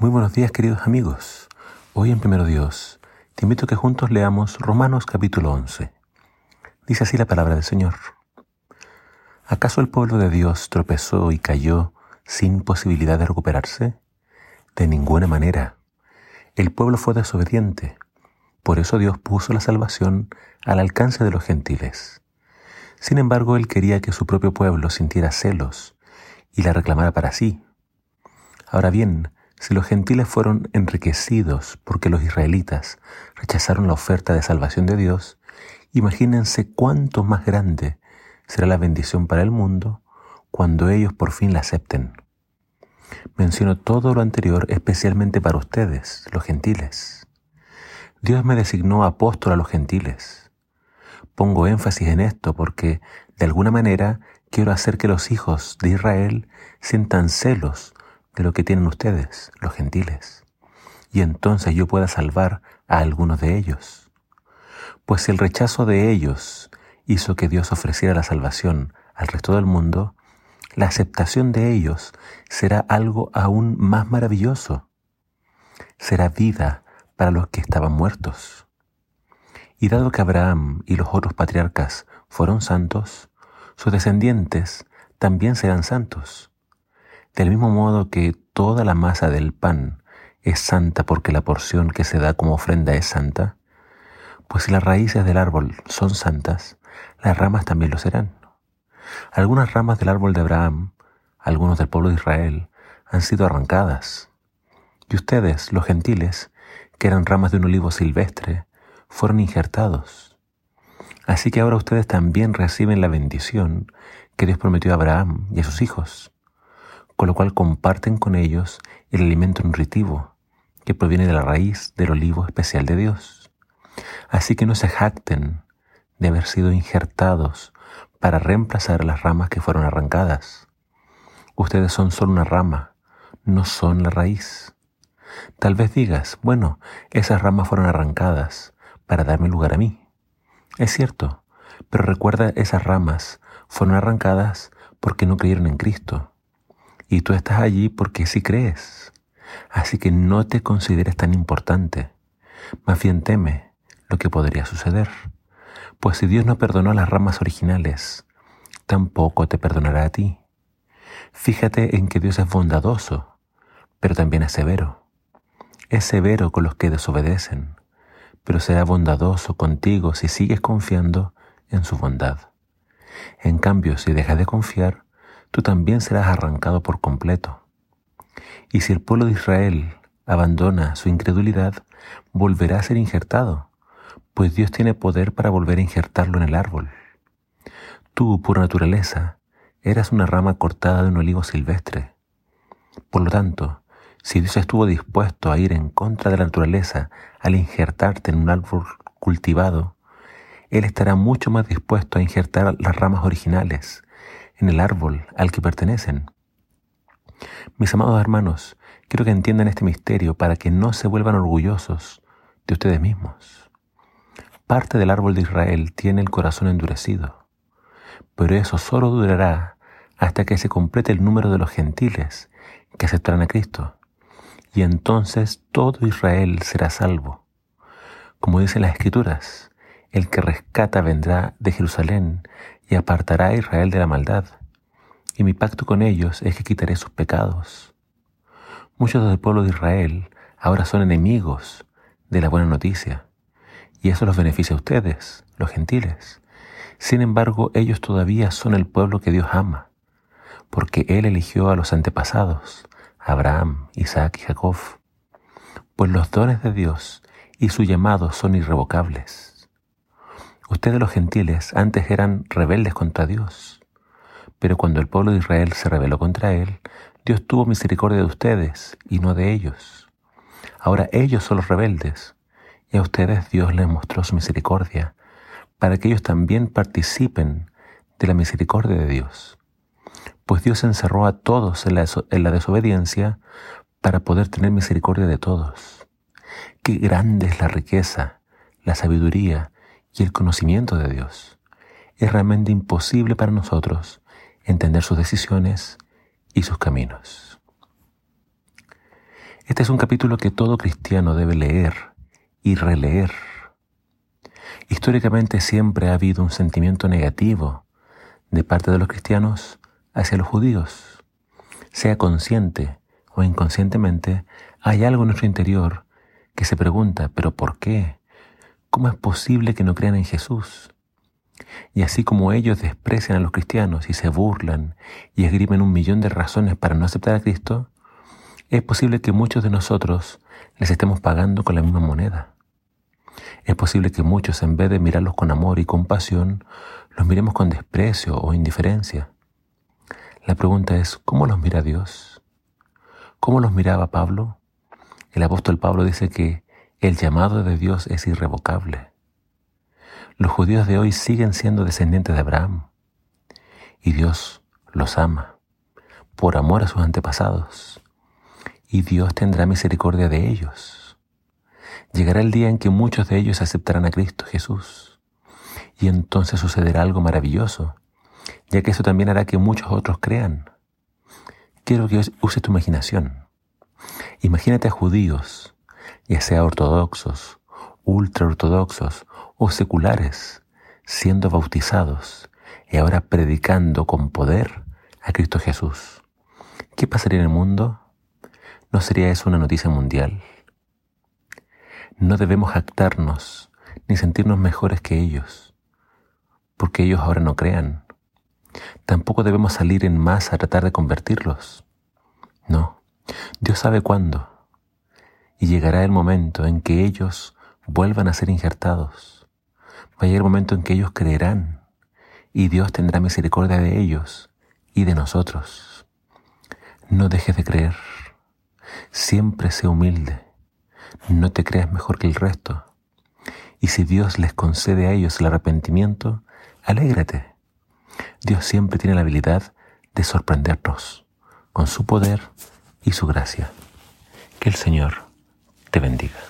Muy buenos días queridos amigos. Hoy en Primero Dios te invito a que juntos leamos Romanos capítulo 11. Dice así la palabra del Señor. ¿Acaso el pueblo de Dios tropezó y cayó sin posibilidad de recuperarse? De ninguna manera. El pueblo fue desobediente. Por eso Dios puso la salvación al alcance de los gentiles. Sin embargo, Él quería que su propio pueblo sintiera celos y la reclamara para sí. Ahora bien, si los gentiles fueron enriquecidos porque los israelitas rechazaron la oferta de salvación de Dios, imagínense cuánto más grande será la bendición para el mundo cuando ellos por fin la acepten. Menciono todo lo anterior especialmente para ustedes, los gentiles. Dios me designó apóstol a los gentiles. Pongo énfasis en esto porque, de alguna manera, quiero hacer que los hijos de Israel sientan celos de lo que tienen ustedes, los gentiles, y entonces yo pueda salvar a algunos de ellos. Pues si el rechazo de ellos hizo que Dios ofreciera la salvación al resto del mundo, la aceptación de ellos será algo aún más maravilloso. Será vida para los que estaban muertos. Y dado que Abraham y los otros patriarcas fueron santos, sus descendientes también serán santos. Del mismo modo que toda la masa del pan es santa porque la porción que se da como ofrenda es santa, pues si las raíces del árbol son santas, las ramas también lo serán. Algunas ramas del árbol de Abraham, algunos del pueblo de Israel, han sido arrancadas. Y ustedes, los gentiles, que eran ramas de un olivo silvestre, fueron injertados. Así que ahora ustedes también reciben la bendición que Dios prometió a Abraham y a sus hijos con lo cual comparten con ellos el alimento nutritivo que proviene de la raíz del olivo especial de Dios. Así que no se jacten de haber sido injertados para reemplazar las ramas que fueron arrancadas. Ustedes son solo una rama, no son la raíz. Tal vez digas, bueno, esas ramas fueron arrancadas para darme lugar a mí. Es cierto, pero recuerda, esas ramas fueron arrancadas porque no creyeron en Cristo y tú estás allí porque sí crees. Así que no te consideres tan importante. Más bien teme lo que podría suceder. Pues si Dios no perdonó a las ramas originales, tampoco te perdonará a ti. Fíjate en que Dios es bondadoso, pero también es severo. Es severo con los que desobedecen, pero será bondadoso contigo si sigues confiando en su bondad. En cambio, si dejas de confiar, tú también serás arrancado por completo. Y si el pueblo de Israel abandona su incredulidad, volverá a ser injertado, pues Dios tiene poder para volver a injertarlo en el árbol. Tú, por naturaleza, eras una rama cortada de un olivo silvestre. Por lo tanto, si Dios estuvo dispuesto a ir en contra de la naturaleza al injertarte en un árbol cultivado, Él estará mucho más dispuesto a injertar las ramas originales en el árbol al que pertenecen. Mis amados hermanos, quiero que entiendan este misterio para que no se vuelvan orgullosos de ustedes mismos. Parte del árbol de Israel tiene el corazón endurecido, pero eso solo durará hasta que se complete el número de los gentiles que aceptarán a Cristo, y entonces todo Israel será salvo. Como dicen las Escrituras, el que rescata vendrá de Jerusalén y apartará a Israel de la maldad. Y mi pacto con ellos es que quitaré sus pecados. Muchos del pueblo de Israel ahora son enemigos de la buena noticia, y eso los beneficia a ustedes, los gentiles. Sin embargo, ellos todavía son el pueblo que Dios ama, porque Él eligió a los antepasados, Abraham, Isaac y Jacob, pues los dones de Dios y su llamado son irrevocables. Ustedes los gentiles antes eran rebeldes contra Dios, pero cuando el pueblo de Israel se rebeló contra Él, Dios tuvo misericordia de ustedes y no de ellos. Ahora ellos son los rebeldes y a ustedes Dios les mostró su misericordia para que ellos también participen de la misericordia de Dios. Pues Dios encerró a todos en la, en la desobediencia para poder tener misericordia de todos. Qué grande es la riqueza, la sabiduría y el conocimiento de Dios. Es realmente imposible para nosotros entender sus decisiones y sus caminos. Este es un capítulo que todo cristiano debe leer y releer. Históricamente siempre ha habido un sentimiento negativo de parte de los cristianos hacia los judíos. Sea consciente o inconscientemente, hay algo en nuestro interior que se pregunta, ¿pero por qué? ¿Cómo es posible que no crean en Jesús? Y así como ellos desprecian a los cristianos y se burlan y esgrimen un millón de razones para no aceptar a Cristo, es posible que muchos de nosotros les estemos pagando con la misma moneda. Es posible que muchos, en vez de mirarlos con amor y compasión, los miremos con desprecio o indiferencia. La pregunta es, ¿cómo los mira Dios? ¿Cómo los miraba Pablo? El apóstol Pablo dice que el llamado de Dios es irrevocable. Los judíos de hoy siguen siendo descendientes de Abraham y Dios los ama por amor a sus antepasados y Dios tendrá misericordia de ellos. Llegará el día en que muchos de ellos aceptarán a Cristo Jesús y entonces sucederá algo maravilloso, ya que eso también hará que muchos otros crean. Quiero que uses tu imaginación. Imagínate a judíos, ya sea ortodoxos, ultraortodoxos o seculares, siendo bautizados y ahora predicando con poder a Cristo Jesús. ¿Qué pasaría en el mundo? ¿No sería eso una noticia mundial? No debemos jactarnos ni sentirnos mejores que ellos, porque ellos ahora no crean. Tampoco debemos salir en masa a tratar de convertirlos. No, Dios sabe cuándo. Y llegará el momento en que ellos vuelvan a ser injertados. Va a llegar el momento en que ellos creerán y Dios tendrá misericordia de ellos y de nosotros. No dejes de creer. Siempre sé humilde. No te creas mejor que el resto. Y si Dios les concede a ellos el arrepentimiento, alégrate. Dios siempre tiene la habilidad de sorprendernos con su poder y su gracia. Que el Señor te bendiga.